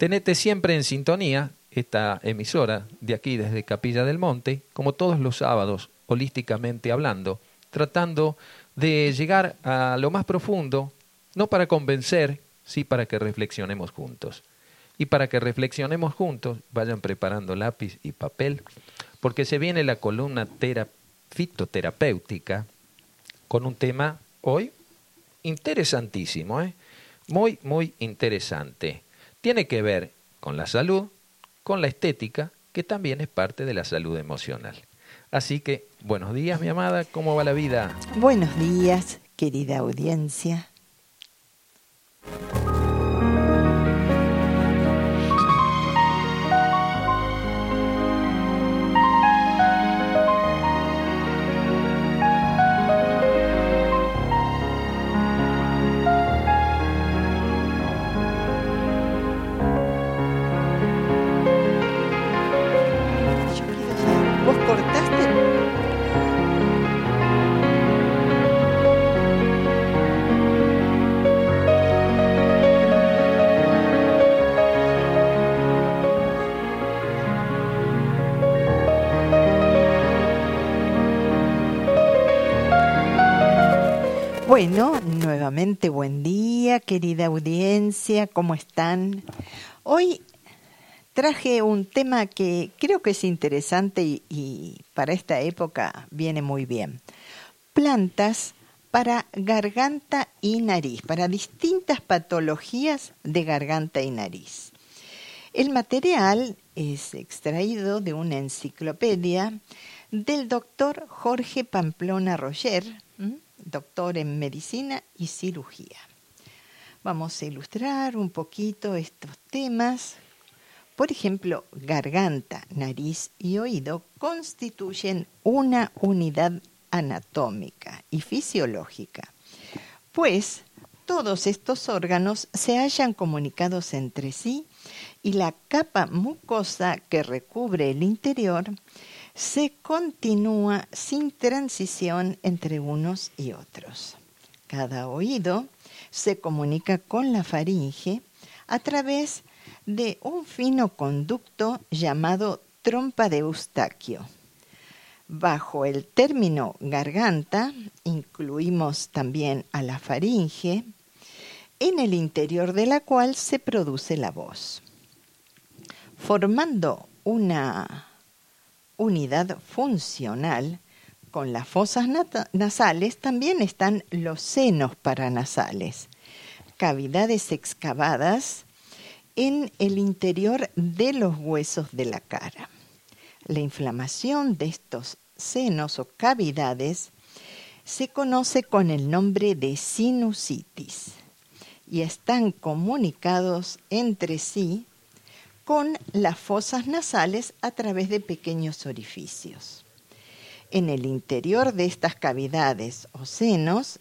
Tenete siempre en sintonía esta emisora de aquí desde Capilla del Monte, como todos los sábados, holísticamente hablando, tratando de llegar a lo más profundo, no para convencer, sí para que reflexionemos juntos. Y para que reflexionemos juntos, vayan preparando lápiz y papel, porque se viene la columna fitoterapéutica con un tema hoy interesantísimo, ¿eh? muy, muy interesante. Tiene que ver con la salud, con la estética, que también es parte de la salud emocional. Así que, buenos días, mi amada, ¿cómo va la vida? Buenos días, querida audiencia. Bueno, nuevamente buen día, querida audiencia, ¿cómo están? Hoy traje un tema que creo que es interesante y, para esta época viene muy bien. Plantas para garganta y nariz, para distintas patologías de garganta y nariz. El material es extraído de una enciclopedia del doctor Jorge Pamplona Roger, doctor en medicina y cirugía. Vamos a ilustrar un poquito estos temas. Por ejemplo, garganta, nariz y oído constituyen una unidad anatómica y fisiológica, pues todos estos órganos se hallan comunicados entre sí y la capa mucosa que recubre el interior se continúa sin transición entre unos y otros. Cada oído se comunica con la faringe a través de un fino conducto llamado trompa de Eustaquio. Bajo el término garganta incluimos también a la faringe, en el interior de la cual se produce la voz. Formando una unidad funcional, con las fosas nasales también están los senos paranasales, cavidades excavadas en el interior de los huesos de la cara. La inflamación de estos senos o cavidades se conoce con el nombre de sinusitis y están comunicados entre sí con las fosas nasales a través de pequeños orificios. En el interior de estas cavidades o senos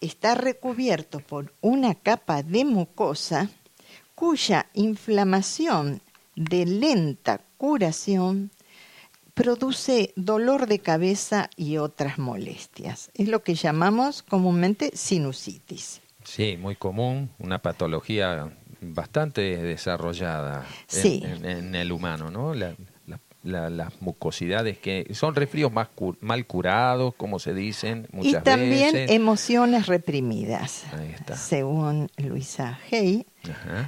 está recubierto por una capa de mucosa cuya inflamación de lenta curación produce dolor de cabeza y otras molestias. Es lo que llamamos comúnmente sinusitis. Sí, muy común, una patología bastante desarrollada en, el humano, ¿no? las mucosidades que son resfríos más mal curados, como se dicen muchas veces. Y también emociones reprimidas. Según Luisa Hay,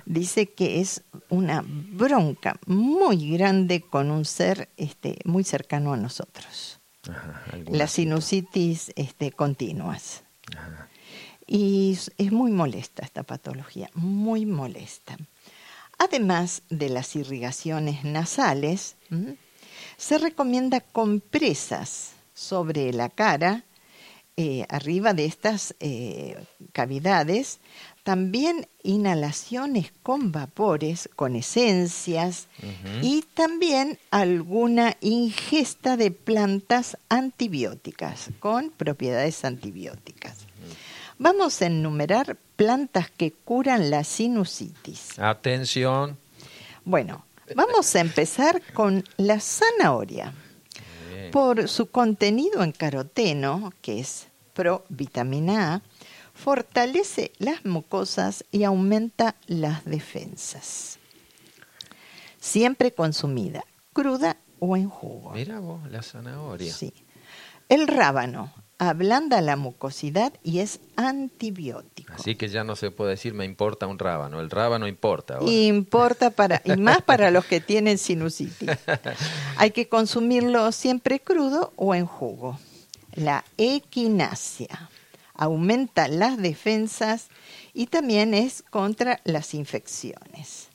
dice que es una bronca muy grande con un ser este, muy cercano a nosotros. Las sinusitis este, continuas. Y es muy molesta esta patología, muy molesta. Además de las irrigaciones nasales, se recomienda compresas sobre la cara, eh, arriba de estas eh, cavidades, también inhalaciones con vapores, con esencias y también alguna ingesta de plantas antibióticas con propiedades antibióticas. Vamos a enumerar plantas que curan la sinusitis. Atención. Bueno, vamos a empezar con la zanahoria. Por su contenido en caroteno, que es provitamina A, fortalece las mucosas y aumenta las defensas. siempre consumida, cruda o en jugo. Mira vos, la zanahoria. Sí. El rábano ablanda la mucosidad y es antibiótico. Así que ya no se puede decir me importa un rábano, el rábano importa. ahora. Importa para, y más para los que tienen sinusitis. Hay que consumirlo siempre crudo o en jugo. La equinacia aumenta las defensas y también es contra las infecciones.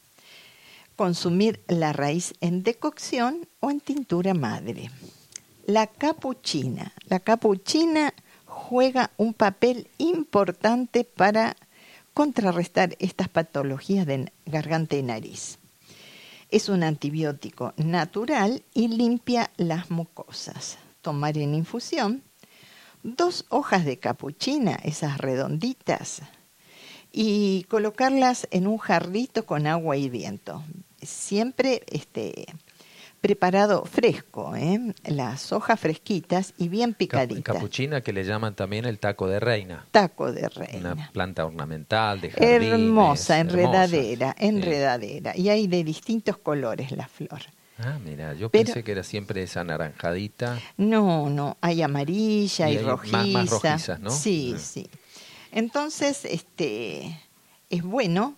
Consumir la raíz en decocción o en tintura madre. La capuchina. La capuchina juega un papel importante para contrarrestar estas patologías de garganta y nariz. Es un antibiótico natural y limpia las mucosas. Tomar en infusión dos hojas de capuchina, esas redonditas, y colocarlas en un jarrito con agua y viento. Siempre este, preparado fresco, ¿eh? las hojas fresquitas y bien picaditas. Capuchina que le llaman también el taco de reina. Taco de reina. Una planta ornamental de jardines. Hermosa, enredadera, enredadera. Y hay de distintos colores la flor. Ah, mira, yo Pero- pensé que era siempre esa anaranjadita. No, no, hay amarilla, Y hay hay rojiza. más- más rojizas, ¿no? Sí, Ah. sí. Entonces, este, es bueno,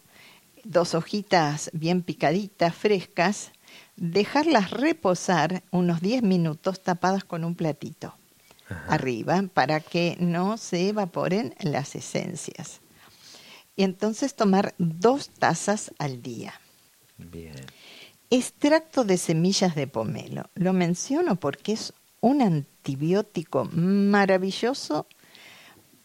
dos hojitas bien picaditas, frescas, dejarlas reposar unos 10 minutos tapadas con un platito Ajá. arriba para que no se evaporen las esencias. Y entonces tomar dos tazas al día. Bien. Extracto de semillas de pomelo. Lo menciono porque es un antibiótico maravilloso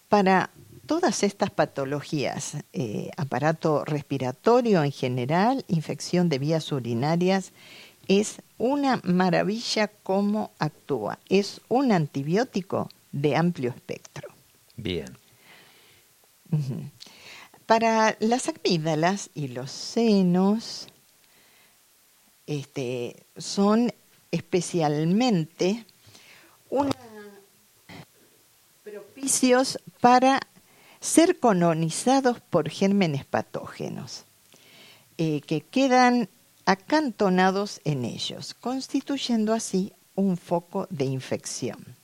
para todas estas patologías, eh, aparato respiratorio en general, infección de vías urinarias. Es una maravilla cómo actúa. Es un antibiótico de amplio espectro. Bien. Para las amígdalas y los senos, este, son especialmente una- propicios para ser colonizados por gérmenes patógenos eh, que quedan acantonados en ellos, constituyendo así un foco de infección,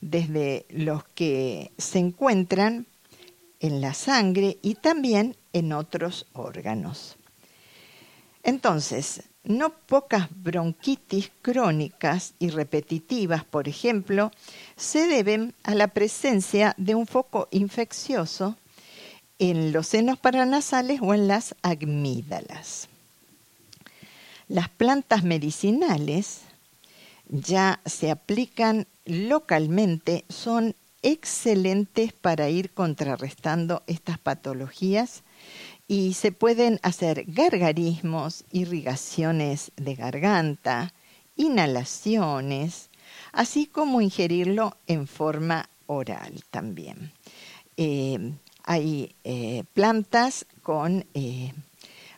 desde los que se encuentran en la sangre y también en otros órganos. Entonces, no pocas bronquitis crónicas y repetitivas, por ejemplo, se deben a la presencia de un foco infeccioso en los senos paranasales o en las amígdalas. Las plantas medicinales ya se aplican localmente, son excelentes para ir contrarrestando estas patologías y se pueden hacer gargarismos, irrigaciones de garganta, inhalaciones, así como ingerirlo en forma oral también. Eh, hay eh, plantas con eh,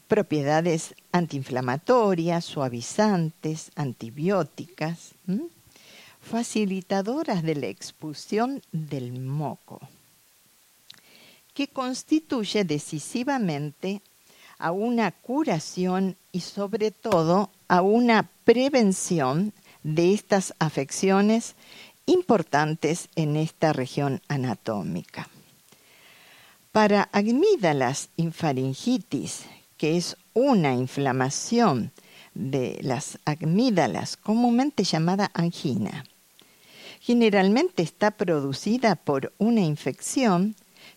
propiedades antiinflamatorias, suavizantes, antibióticas, facilitadoras de la expulsión del moco, que constituye decisivamente a una curación y sobre todo a una prevención de estas afecciones importantes en esta región anatómica. Para amígdalas infaringitis, que es una inflamación de las amígdalas comúnmente llamada angina, generalmente está producida por una infección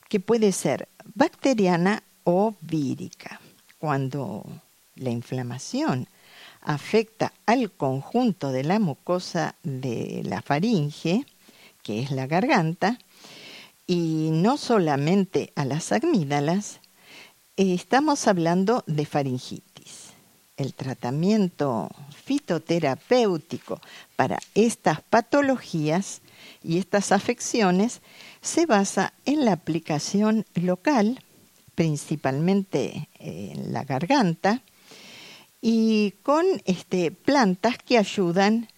que puede ser bacteriana o vírica. Cuando la inflamación afecta al conjunto de la mucosa de la faringe, que es la garganta, y no solamente a las amígdalas, estamos hablando de faringitis. El tratamiento fitoterapéutico para estas patologías y estas afecciones se basa en la aplicación local, principalmente en la garganta, y con este, plantas que ayudan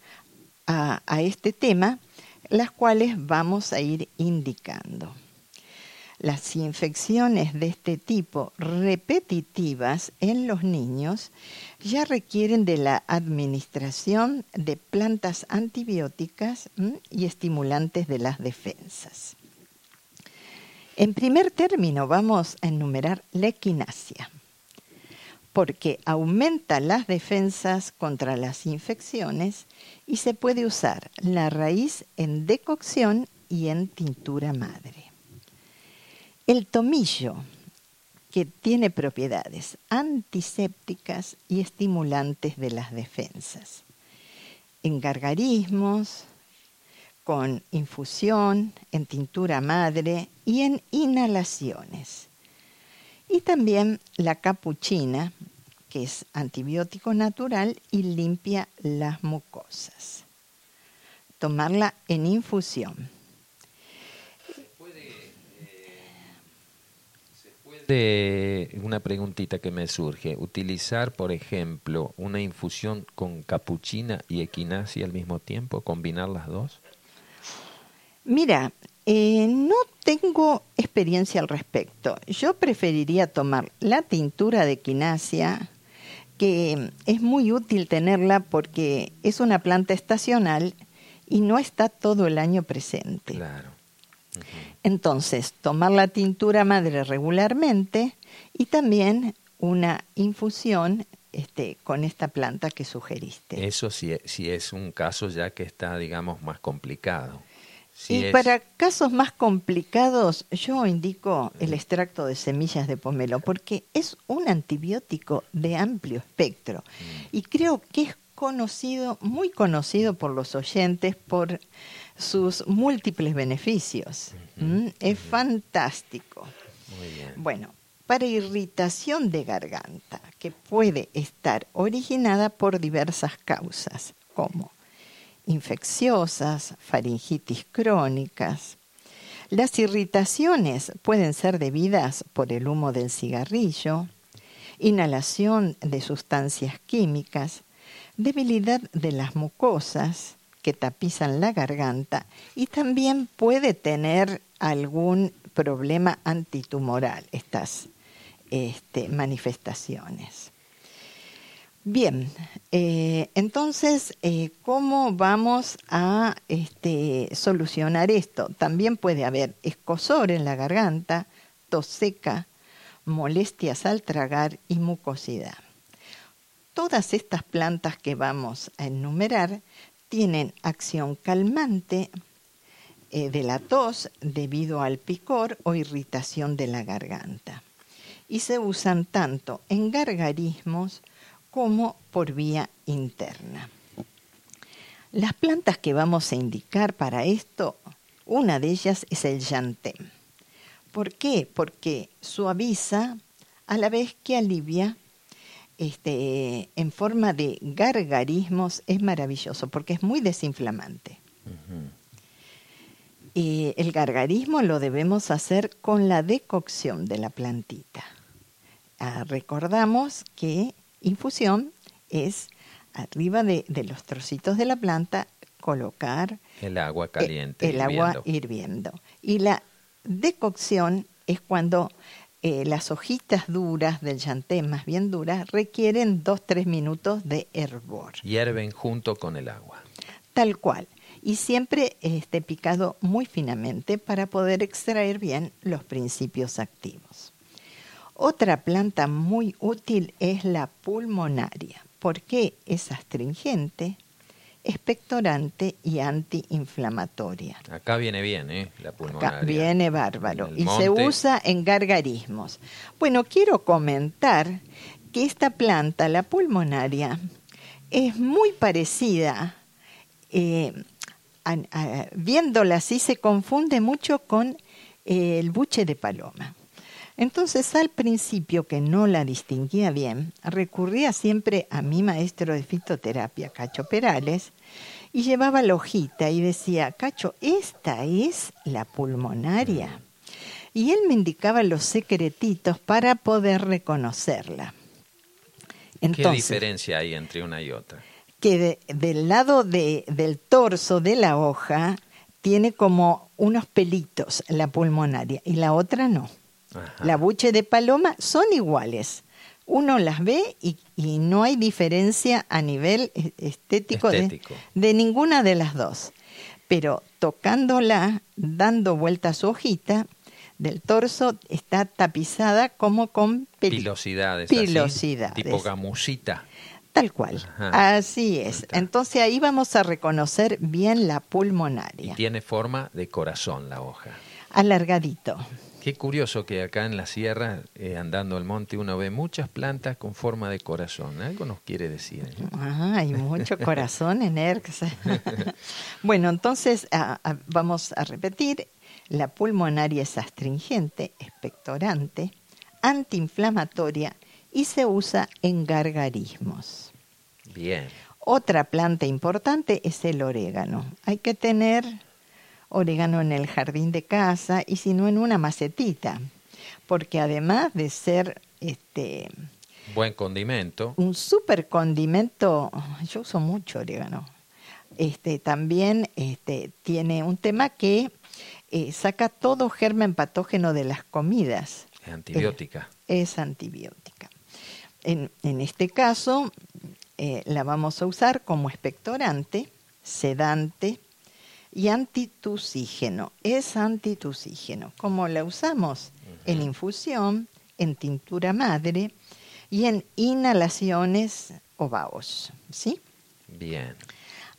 a, a este tema, las cuales vamos a ir indicando. Las infecciones de este tipo repetitivas en los niños ya requieren de la administración de plantas antibióticas y estimulantes de las defensas. En primer término vamos a enumerar la equinacia, porque aumenta las defensas contra las infecciones y se puede usar la raíz en decocción y en tintura madre. El tomillo, que tiene propiedades antisépticas y estimulantes de las defensas. En gargarismos, con infusión, en tintura madre y en inhalaciones. Y también la capuchina, que es antibiótico natural y limpia las mucosas. Tomarla en infusión. Una preguntita que me surge, utilizar, por ejemplo, una infusión con capuchina y equinacia al mismo tiempo, combinar las dos? Mira, eh, no tengo experiencia al respecto. Yo preferiría tomar la tintura de equinacia, que es muy útil tenerla porque es una planta estacional y no está todo el año presente. Claro. Entonces, tomar la tintura madre regularmente y también una infusión este, con esta planta que sugeriste. Eso sí, si es un caso ya que está, digamos, más complicado. y para casos más complicados, yo indico el extracto de semillas de pomelo, porque es un antibiótico de amplio espectro. Mm. Y creo que es conocido, muy conocido por los oyentes, por sus múltiples beneficios. ¿Mm? Es fantástico. Bueno, para irritación de garganta, que puede estar originada por diversas causas, como infecciosas, faringitis crónicas. Las irritaciones pueden ser debidas por el humo del cigarrillo, inhalación de sustancias químicas, debilidad de las mucosas, que tapizan la garganta y también puede tener algún problema antitumoral estas este, manifestaciones. Bien, eh, entonces, eh, ¿cómo vamos a este, solucionar esto? También puede haber escosor en la garganta, tos seca, molestias al tragar y mucosidad. Todas estas plantas que vamos a enumerar tienen acción calmante eh, de la tos debido al picor o irritación de la garganta y se usan tanto en gargarismos como por vía interna. Las plantas que vamos a indicar para esto, una de ellas es el llantem. ¿Por qué? Porque suaviza a la vez que alivia este, en forma de gargarismos es maravilloso porque es muy desinflamante. Y el gargarismo lo debemos hacer con la decocción de la plantita. Ah, recordamos que infusión es arriba de, los trocitos de la planta colocar el agua caliente. el agua hirviendo. Y la decocción es cuando eh, las hojitas duras del llantén, más bien duras, requieren 2-3 minutos de hervor. Hierven junto con el agua. Tal cual. Y siempre esté picado muy finamente para poder extraer bien los principios activos. Otra planta muy útil es la pulmonaria. porque es astringente? Expectorante y antiinflamatoria. Acá viene bien, ¿eh? La pulmonaria. Acá viene bárbaro y se usa en gargarismos. Bueno, quiero comentar que esta planta, la pulmonaria, es muy parecida, eh, viéndola así se confunde mucho con el buche de paloma. Entonces, al principio, que no la distinguía bien, recurría siempre a mi maestro de fitoterapia, Cacho Perales, y llevaba la hojita y decía, Cacho, esta es la pulmonaria. Y él me indicaba los secretitos para poder reconocerla. ¿Qué diferencia hay entre una y otra? Que del lado del torso de la hoja tiene como unos pelitos, la pulmonaria, y la otra no. Ajá. La buche de paloma son iguales. Uno las ve y, y no hay diferencia a nivel e- estético, de- ninguna de las dos. Pero tocándola, dando vuelta a su hojita, del torso está tapizada como con Pilosidades. así, Pilosidades. tipo gamusita. Tal cual. Ajá. Así es. Entonces ahí vamos a reconocer bien la Y pulmonaria. tiene forma de corazón la hoja. Alargadito. Qué curioso que acá en la sierra, eh, andando al monte, uno ve muchas plantas con forma de corazón. Algo nos quiere decir. ¿eh? Ah, hay mucho corazón en ERX. bueno, entonces vamos a repetir. La pulmonaria es astringente, expectorante, antiinflamatoria y se usa en gargarismos. Bien. Otra planta importante es el orégano. Hay que tener orégano en el jardín de casa y si no en una macetita, porque además de ser este Buen condimento. un super condimento, yo uso mucho orégano. Este también este tiene un tema que eh, saca todo germen patógeno de las comidas Es antibiótica. es antibiótica. En, en este caso, eh, la vamos a usar como expectorante, sedante y antitusígeno. Es antitusígeno. Como la usamos en infusión, en tintura madre y en inhalaciones o vaos. ¿sí? Bien.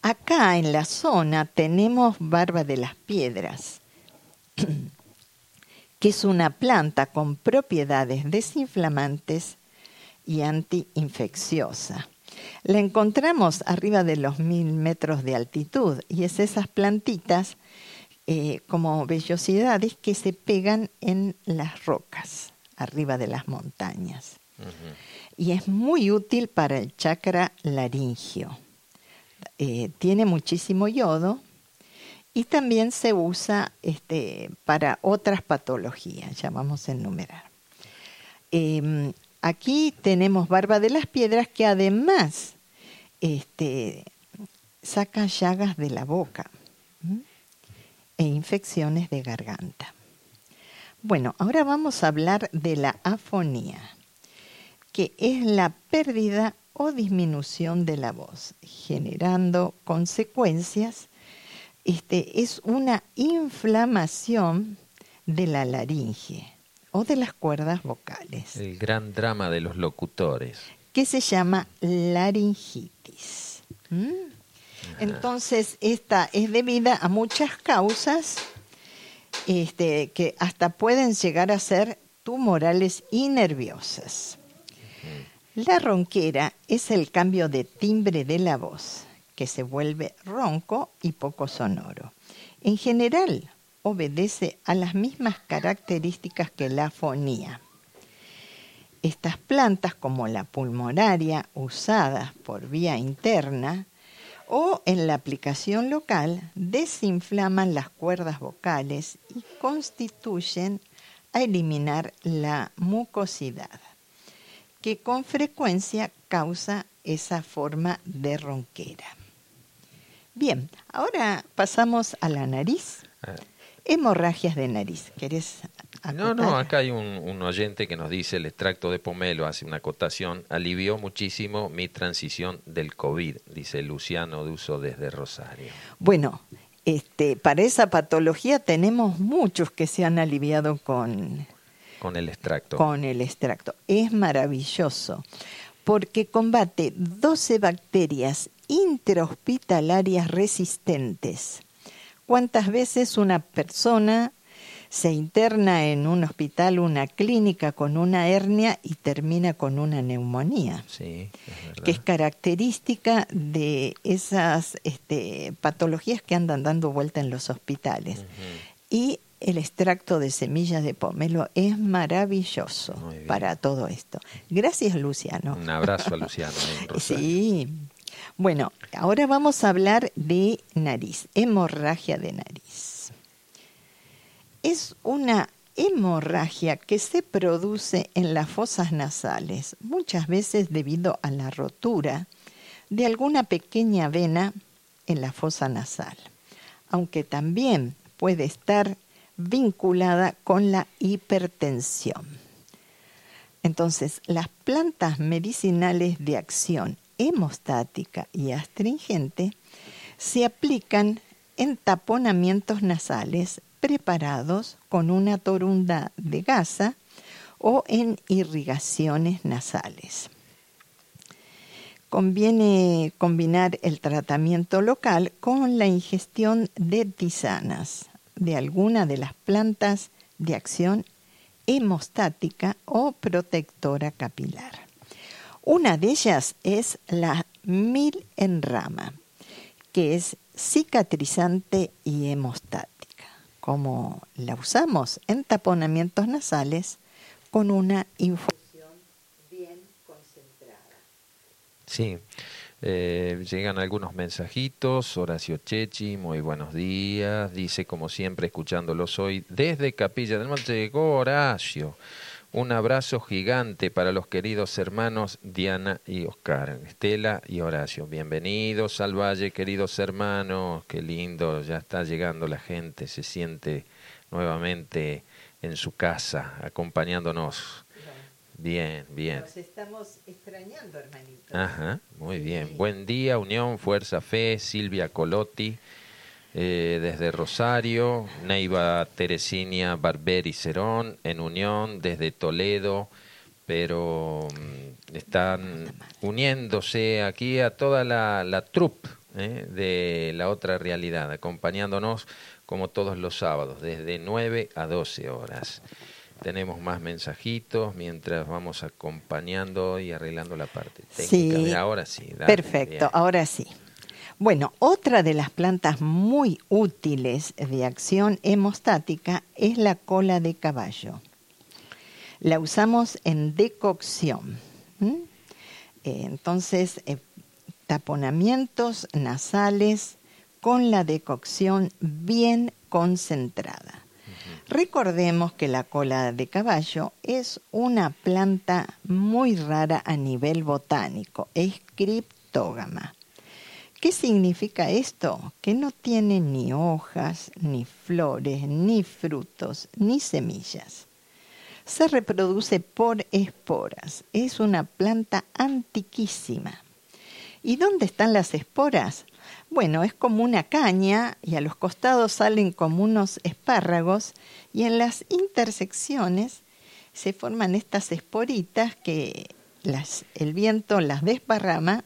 Acá en la zona tenemos barba de las piedras, que es una planta con propiedades desinflamantes y antiinfecciosa. La encontramos arriba de los mil metros de altitud y es esas plantitas eh, como vellosidades que se pegan en las rocas, arriba de las montañas. Y es muy útil para el chakra laringio. Eh, tiene muchísimo yodo y también se usa este, para otras patologías, ya vamos a enumerar. Eh, aquí tenemos barba de las piedras que además este, saca llagas de la boca e infecciones de garganta. Bueno, ahora vamos a hablar de la afonía, que es la pérdida o disminución de la voz, generando consecuencias. Este, es una inflamación de la laringe o de las cuerdas vocales, El gran drama de los locutores. que se llama laringitis. ¿Mm? Entonces, esta es debida a muchas causas este, que hasta pueden llegar a ser tumorales y nerviosas. La ronquera es el cambio de timbre de la voz, que se vuelve ronco y poco sonoro. En general, obedece a las mismas características que la fonía. Estas plantas, como la pulmonaria, usadas por vía interna o en la aplicación local, desinflaman las cuerdas vocales y constituyen a eliminar la mucosidad, que con frecuencia causa esa forma de ronquera. Bien, ahora pasamos a la nariz. Hemorragias de nariz. ¿Querés No, no, acá hay un, un oyente que nos dice el extracto de pomelo, hace una acotación, alivió muchísimo mi transición del COVID, dice Luciano Duso desde Rosario. Bueno, este, para esa patología tenemos muchos que se han aliviado con, Con el extracto. con el extracto. Es maravilloso porque combate 12 bacterias intrahospitalarias resistentes. ¿Cuántas veces una persona se interna en un hospital, una clínica con una hernia y termina con una neumonía? Sí, es que es característica de esas este, patologías que andan dando vuelta en los hospitales. Y el extracto de semillas de pomelo es maravilloso para todo esto. Gracias, Luciano. Un abrazo a Luciano. Rosario. Sí. Bueno, ahora vamos a hablar de nariz, hemorragia de nariz. Es una hemorragia que se produce en las fosas nasales, muchas veces debido a la rotura de alguna pequeña vena en la fosa nasal, aunque también puede estar vinculada con la hipertensión. Entonces, las plantas medicinales de acción hemostática y astringente se aplican en taponamientos nasales preparados con una torunda de gasa o en irrigaciones nasales. Conviene combinar el tratamiento local con la ingestión de tisanas de alguna de las plantas de acción hemostática o protectora capilar. Una de ellas es la mil en rama, que es cicatrizante y hemostática, como la usamos en taponamientos nasales con una infusión bien concentrada. Sí. Eh, llegan algunos mensajitos. Horacio Chechi, muy buenos días. Dice, como siempre, escuchándolos hoy desde Capilla del Monte. Llegó Horacio. Un abrazo gigante para los queridos hermanos Diana y Oscar, Estela y Horacio. Bienvenidos al Valle, queridos hermanos. Qué lindo, ya está llegando la gente, se siente nuevamente en su casa, acompañándonos. Bien, bien. Nos estamos extrañando, hermanito. Ajá, muy bien. Buen día, Unión, Fuerza, Fe, Silvia Colotti, eh, desde Rosario, Neiva Teresinia Barberi Cerón, en Unión, desde Toledo, pero mm, están uniéndose aquí a toda la, la troupe eh, de la otra realidad, acompañándonos como todos los sábados, desde 9 a 12 horas. Tenemos más mensajitos mientras vamos acompañando y arreglando la parte técnica. Sí, ahora sí. dale, Perfecto, bien. ahora sí. Bueno, otra de las plantas muy útiles de acción hemostática es la cola de caballo. La usamos en decocción. Eh, Entonces, eh, taponamientos nasales con la decocción bien concentrada. Recordemos que la cola de caballo es una planta muy rara a nivel botánico, es criptógama. ¿Qué significa esto? Que no tiene ni hojas, ni flores, ni frutos, ni semillas. Se reproduce por esporas. Es una planta antiquísima. ¿Y dónde están las esporas? Bueno, es como una caña y a los costados salen como unos espárragos y en las intersecciones se forman estas esporitas que las- el viento las desparrama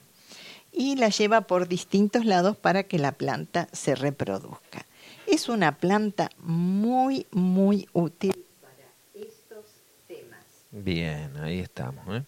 y las lleva por distintos lados para que la planta se reproduzca. Es una planta muy, muy útil para estos temas. Bien, ahí estamos. ¿eh?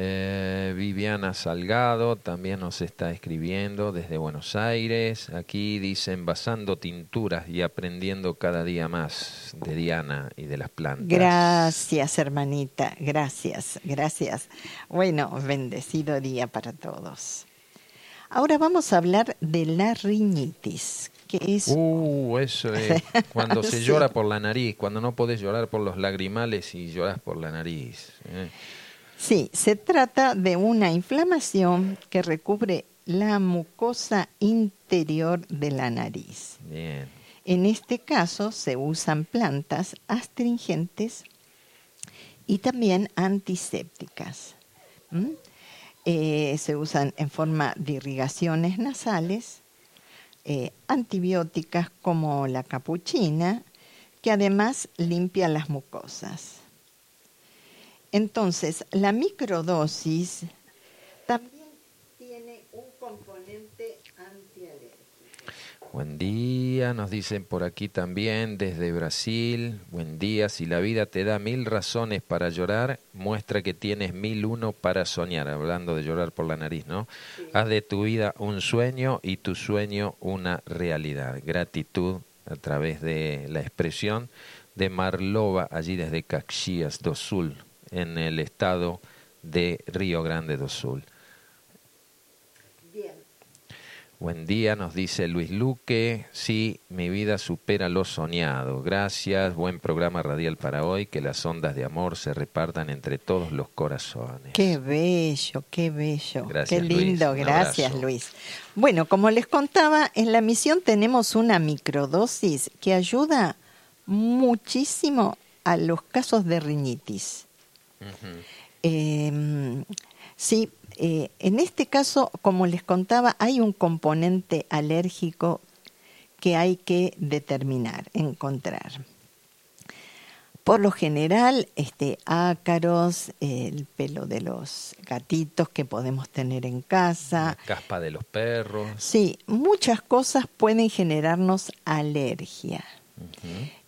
Eh, Viviana Salgado también nos está escribiendo desde Buenos Aires. Aquí dice envasando tinturas y aprendiendo cada día más de Diana y de las plantas. Gracias, hermanita, gracias, gracias. Bueno, bendecido día para todos. Ahora vamos a hablar de la riñitis, que es Uh, eso es cuando se Sí. llora por la nariz, cuando no podés llorar por los lagrimales y lloras por la nariz. ¿eh? Sí, se trata de una inflamación que recubre la mucosa interior de la nariz. Bien. En este caso se usan plantas astringentes y también antisépticas. Eh, se usan en forma de irrigaciones nasales, eh, antibióticas como la capuchina, que además limpia las mucosas. Entonces, la microdosis también tiene un componente antialérgico. Buen día, nos dicen por aquí también desde Brasil. Buen día, si la vida te da mil razones para llorar, muestra que tienes mil uno para soñar. Hablando de llorar por la nariz, ¿no? Haz de tu vida un sueño y tu sueño una realidad. Gratitud a través de la expresión de Marlova, allí desde Caxias do Sul, en el estado de Río Grande do Sul. Bien. Buen día, nos dice Luis Luque. Sí, mi vida supera lo soñado. Gracias, buen programa radial para hoy. Que las ondas de amor se repartan entre todos los corazones. Qué bello, qué bello. Gracias, qué lindo, Luis. Gracias. Luis. Bueno, como les contaba, en la misión tenemos una microdosis que ayuda muchísimo a los casos de rinitis. Eh, sí, eh, en este caso, como les contaba, hay un componente alérgico que hay que determinar, encontrar. Por lo general, este, ácaros, el pelo de los gatitos que podemos tener en casa. La caspa de los perros. Sí, muchas cosas pueden generarnos alergia.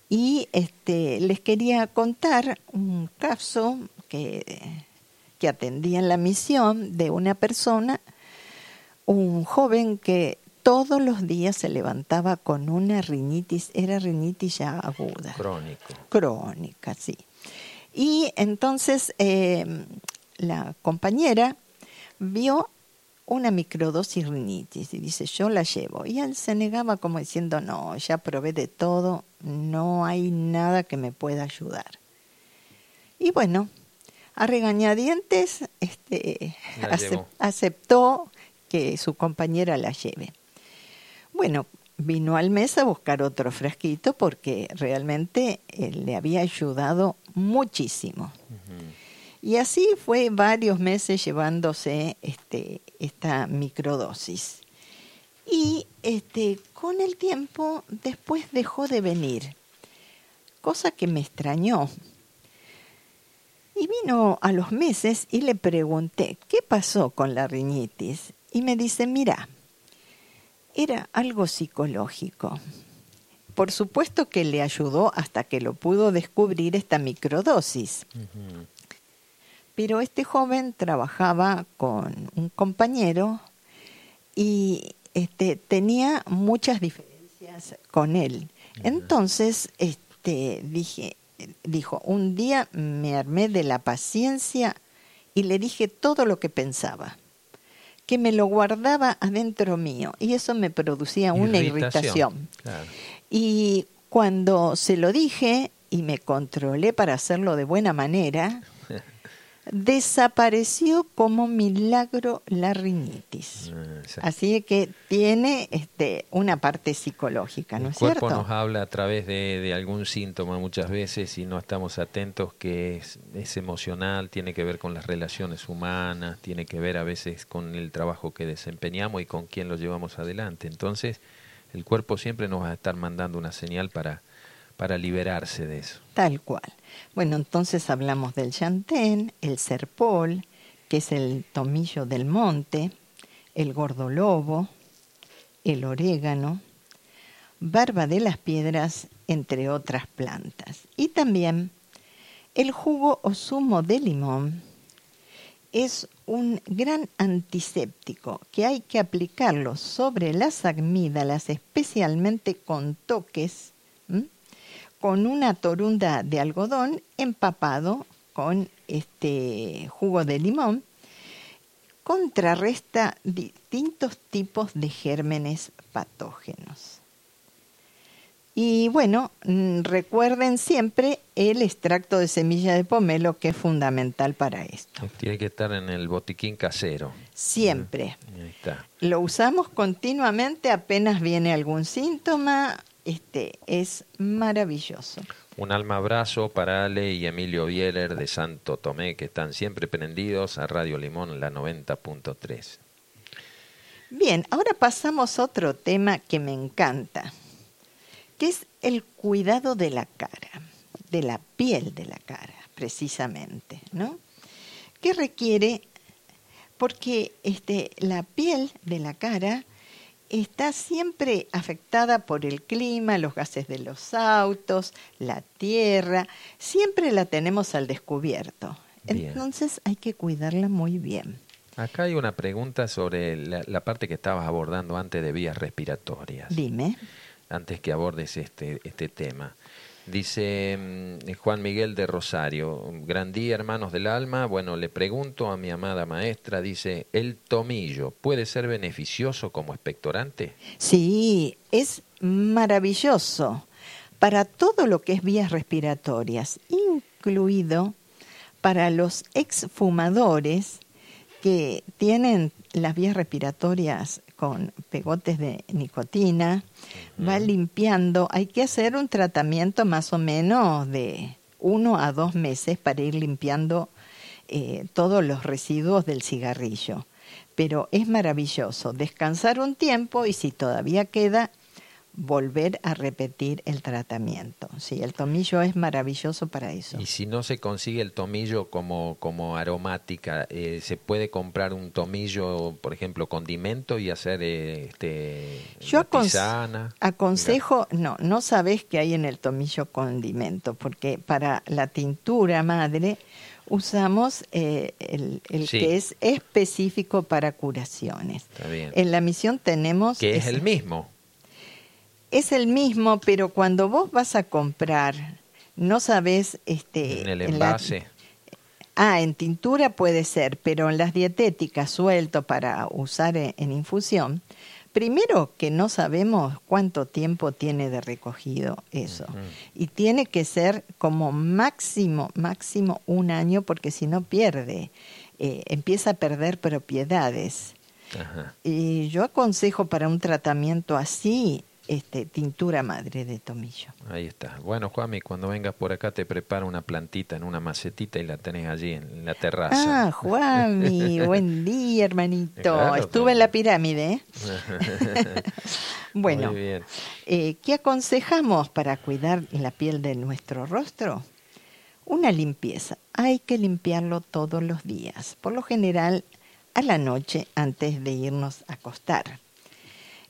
Y este, les quería contar un caso que, que atendía en la misión de una persona, un joven que todos los días se levantaba con una rinitis, era rinitis ya aguda, Crónico. crónica, sí. Y entonces eh, la compañera vio una microdosis rinitis y dice, yo la llevo. Y él se negaba como diciendo, no, ya probé de todo, no hay nada que me pueda ayudar. Y bueno, a regañadientes este, acep- aceptó que su compañera la lleve. Bueno, vino al mes a buscar otro frasquito porque realmente eh, le había ayudado muchísimo. Y así fue varios meses llevándose este, esta microdosis. Y este, con el tiempo después dejó de venir, cosa que me extrañó. Y vino a los meses y le pregunté, ¿qué pasó con la riñitis? Y me dice, mira, era algo psicológico. Por supuesto que le ayudó hasta que lo pudo descubrir esta microdosis. Pero este joven trabajaba con un compañero y este, tenía muchas diferencias con él. Entonces, este, dije, dijo, un día me armé de la paciencia y le dije todo lo que pensaba, que me lo guardaba adentro mío y eso me producía una irritación. Claro. Y cuando se lo dije y me controlé para hacerlo de buena manera, desapareció como milagro la rinitis. Ah, Así que tiene este, una parte psicológica, ¿no El es cuerpo cierto? nos habla a través de, de algún síntoma muchas veces y no estamos atentos que es, es emocional, tiene que ver con las relaciones humanas, tiene que ver a veces con el trabajo que desempeñamos y con quién lo llevamos adelante. Entonces, el cuerpo siempre nos va a estar mandando una señal para, para liberarse de eso. Tal cual. Bueno, entonces hablamos del chantén, el serpol, que es el tomillo del monte, el gordolobo, el orégano, barba de las piedras, entre otras plantas. Y también el jugo o zumo de limón es un gran antiséptico que hay que aplicarlo sobre las amígdalas, especialmente con toques. Con una torunda de algodón empapado con este jugo de limón, contrarresta distintos tipos de gérmenes patógenos. Y bueno, mm, recuerden siempre el extracto de semilla de pomelo que es fundamental para esto. Tiene que estar en el botiquín casero. Siempre. Ahí está. Lo usamos continuamente apenas viene algún síntoma. Este es maravilloso. Un alma abrazo para Ale y Emilio Bieler de Santo Tomé, que están siempre prendidos a Radio Limón, la 90.3. Bien, ahora pasamos a otro tema que me encanta, que es el cuidado de la cara, de la piel de la cara, precisamente, ¿no? Que requiere, porque este, la piel de la cara está siempre afectada por el clima, los gases de los autos, la tierra, siempre la tenemos al descubierto. Bien. Entonces hay que cuidarla muy bien. Acá hay una pregunta sobre la, la parte que estabas abordando antes de vías respiratorias. Dime. Antes que abordes este, este tema. Dice mm, Juan Miguel de Rosario, gran día hermanos del alma, bueno, le pregunto a mi amada maestra, dice, ¿el tomillo puede ser beneficioso como expectorante? Sí, es maravilloso para todo lo que es vías respiratorias, incluido para los exfumadores que tienen las vías respiratorias con pegotes de nicotina, va limpiando. Hay que hacer un tratamiento más o menos de uno a dos meses para ir limpiando eh, todos los residuos del cigarrillo. Pero es maravilloso descansar un tiempo y si todavía queda, volver a repetir el tratamiento. Sí, el tomillo es maravilloso para eso. Y si no se consigue el tomillo como, como aromática, eh, ¿se puede comprar un tomillo, por ejemplo, condimento y hacer eh, este, Yo aconsejo, no, no sabes que hay en el tomillo condimento, porque para la tintura madre usamos eh, el, que es específico para curaciones. En la misión tenemos... Que es el mismo es el mismo, pero cuando vos vas a comprar, no sabes este en el envase. ah, en tintura puede ser, pero en las dietéticas suelto para usar en, infusión, primero que no sabemos cuánto tiempo tiene de recogido eso. Y tiene que ser como máximo, máximo un año, porque si no pierde, eh, empieza a perder propiedades. Y yo aconsejo para un tratamiento así este, tintura madre de tomillo. Ahí está. Bueno, Juami, cuando vengas por acá te preparo una plantita en una macetita y la tenés allí en la terraza. Ah, Juami, buen día, hermanito. Estuve en la pirámide. ¿eh? bueno, eh, ¿qué aconsejamos para cuidar la piel de nuestro rostro? Una limpieza. Hay que limpiarlo todos los días, por lo general a la noche antes de irnos a acostar.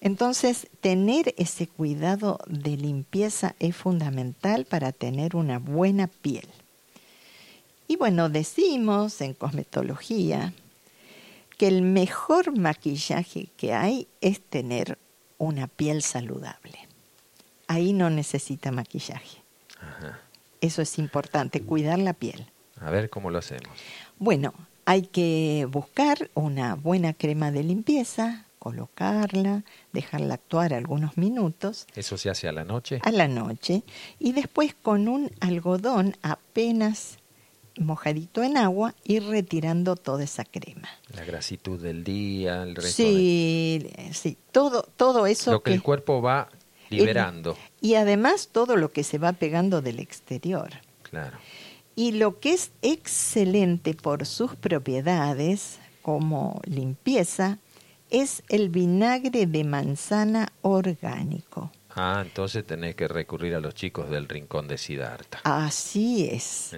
Entonces, tener ese cuidado de limpieza es fundamental para tener una buena piel. Y bueno, decimos en cosmetología que el mejor maquillaje que hay es tener una piel saludable. Ahí no necesita maquillaje. Eso es importante, cuidar la piel. A ver cómo lo hacemos. Bueno, hay que buscar una buena crema de limpieza, colocarla, dejarla actuar algunos minutos. ¿Eso se hace a la noche? A la noche. Y después con un algodón apenas mojadito en agua ir retirando toda esa crema. La grasitud del día, el resto Sí, sí, todo, todo eso. Lo que, el cuerpo va liberando. y además todo lo que se va pegando del exterior. Claro. Y lo que es excelente por sus propiedades como limpieza es el vinagre de manzana orgánico. Ah, entonces tenés que recurrir a los chicos del Rincón de Siddhartha. Así es.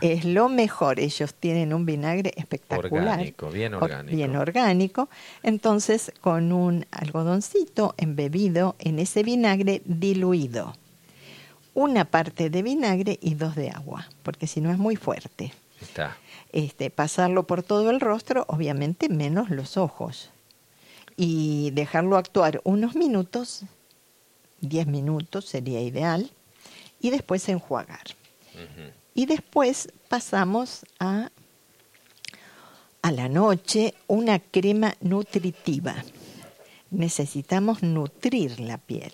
Es lo mejor. Ellos tienen un vinagre espectacular. Orgánico, bien orgánico. Bien orgánico. Entonces, con un algodoncito embebido en ese vinagre diluido. Una parte de vinagre y dos de agua, porque si no es muy fuerte. Está. Este, pasarlo por todo el rostro, obviamente menos los ojos y dejarlo actuar unos minutos, 10 minutos sería ideal, y después enjuagar. Y después pasamos a, a la noche una crema nutritiva. Necesitamos nutrir la piel.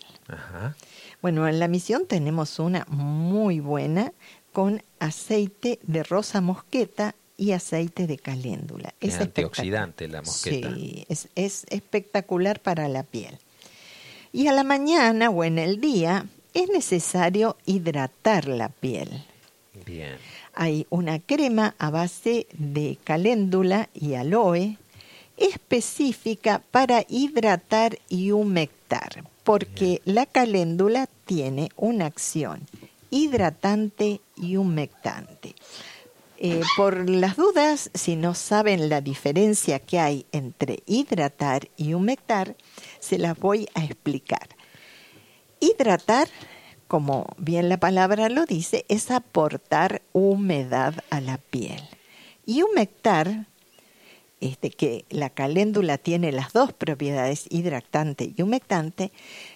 Bueno, en la misión tenemos una muy buena con aceite de rosa mosqueta y aceite de caléndula. Es, antioxidante la mosqueta. Sí, es, es espectacular para la piel. Y a la mañana o en el día es necesario hidratar la piel. Bien. Hay una crema a base de caléndula y aloe específica para hidratar y humectar, porque la caléndula tiene una acción hidratante y humectante. Eh, por las dudas, si no saben la diferencia que hay entre hidratar y humectar, se las voy a explicar. Hidratar, como bien la palabra lo dice, es aportar humedad a la piel. Y humectar, este, que la caléndula tiene las dos propiedades, hidratante y humectante,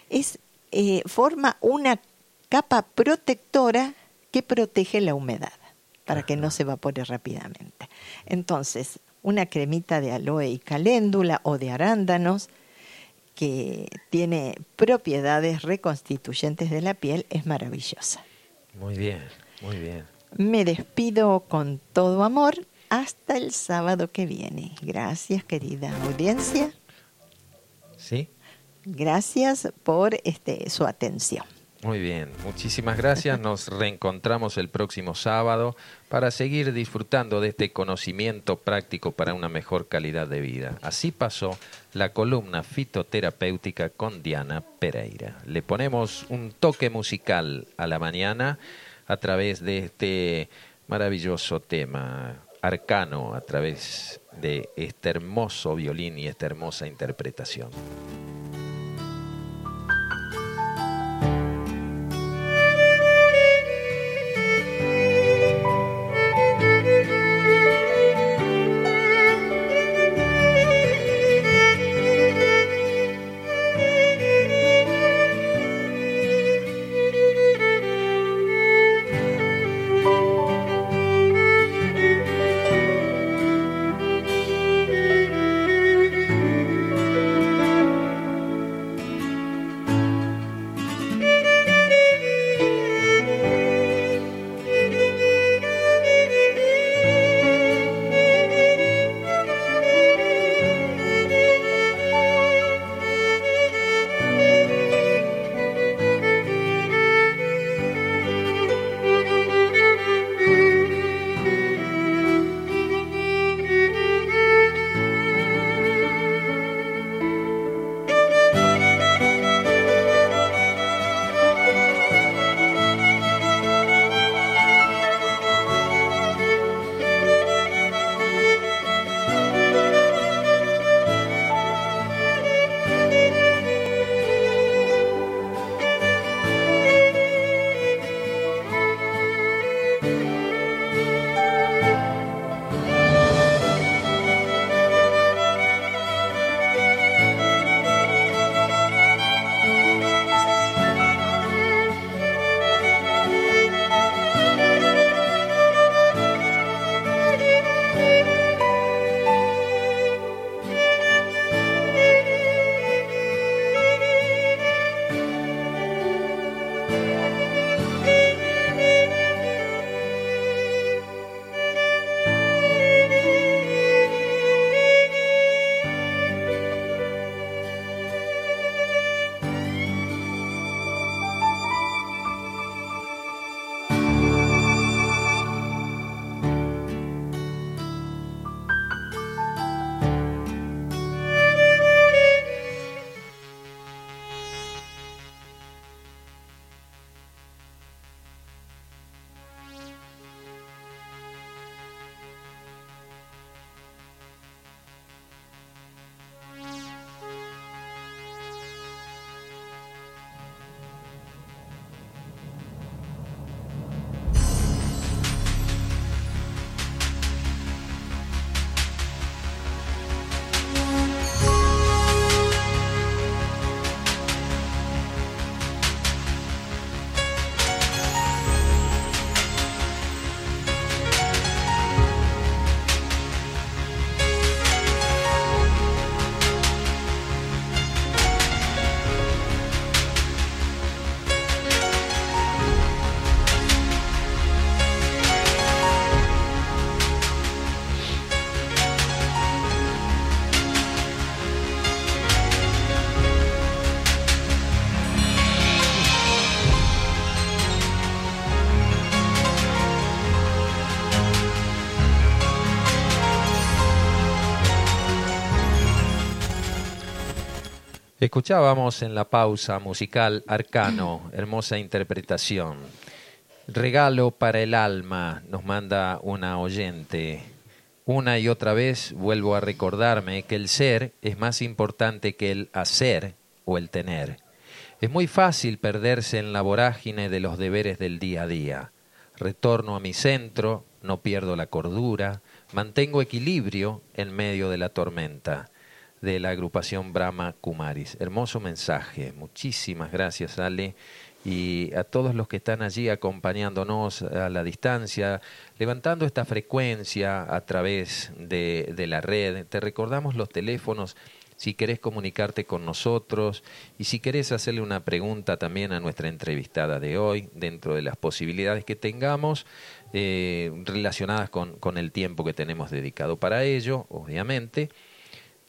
es, eh, forma una capa protectora que protege la humedad para que no se evapore rápidamente. Entonces, una cremita de aloe y caléndula o de arándanos que tiene propiedades reconstituyentes de la piel es maravillosa. Muy bien, muy bien. Me despido con todo amor hasta el sábado que viene. Gracias, querida audiencia. ¿Sí? Gracias por este, su atención. Muy bien, muchísimas gracias. Nos reencontramos el próximo sábado para seguir disfrutando de este conocimiento práctico para una mejor calidad de vida. Así pasó la columna fitoterapéutica con Diana Pereira. Le ponemos un toque musical a la mañana a través de este maravilloso tema arcano, a través de este hermoso violín y esta hermosa interpretación. Escuchábamos en la pausa musical Arcano, hermosa interpretación. Regalo para el alma, nos manda una oyente. Una y otra vez vuelvo a recordarme que el ser es más importante que el hacer o el tener. Es muy fácil perderse en la vorágine de los deberes del día a día. Retorno a mi centro, no pierdo la cordura, mantengo equilibrio en medio de la tormenta de la agrupación Brahma Kumaris. Hermoso mensaje. Muchísimas gracias, Ale. y a todos los que están allí acompañándonos a la distancia, levantando esta frecuencia a través de, de la red. Te recordamos los teléfonos si querés comunicarte con nosotros y si querés hacerle una pregunta también a nuestra entrevistada de hoy, dentro de las posibilidades que tengamos eh, relacionadas con, con, el tiempo que tenemos dedicado para ello, obviamente,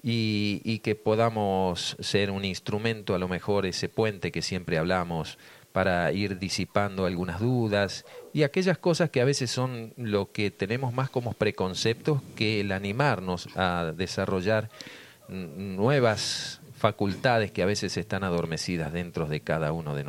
y, que podamos ser un instrumento, a lo mejor ese puente que siempre hablamos, para ir disipando algunas dudas y aquellas cosas que a veces son lo que tenemos más como preconceptos que el animarnos a desarrollar nuevas facultades que a veces están adormecidas dentro de cada uno de nosotros.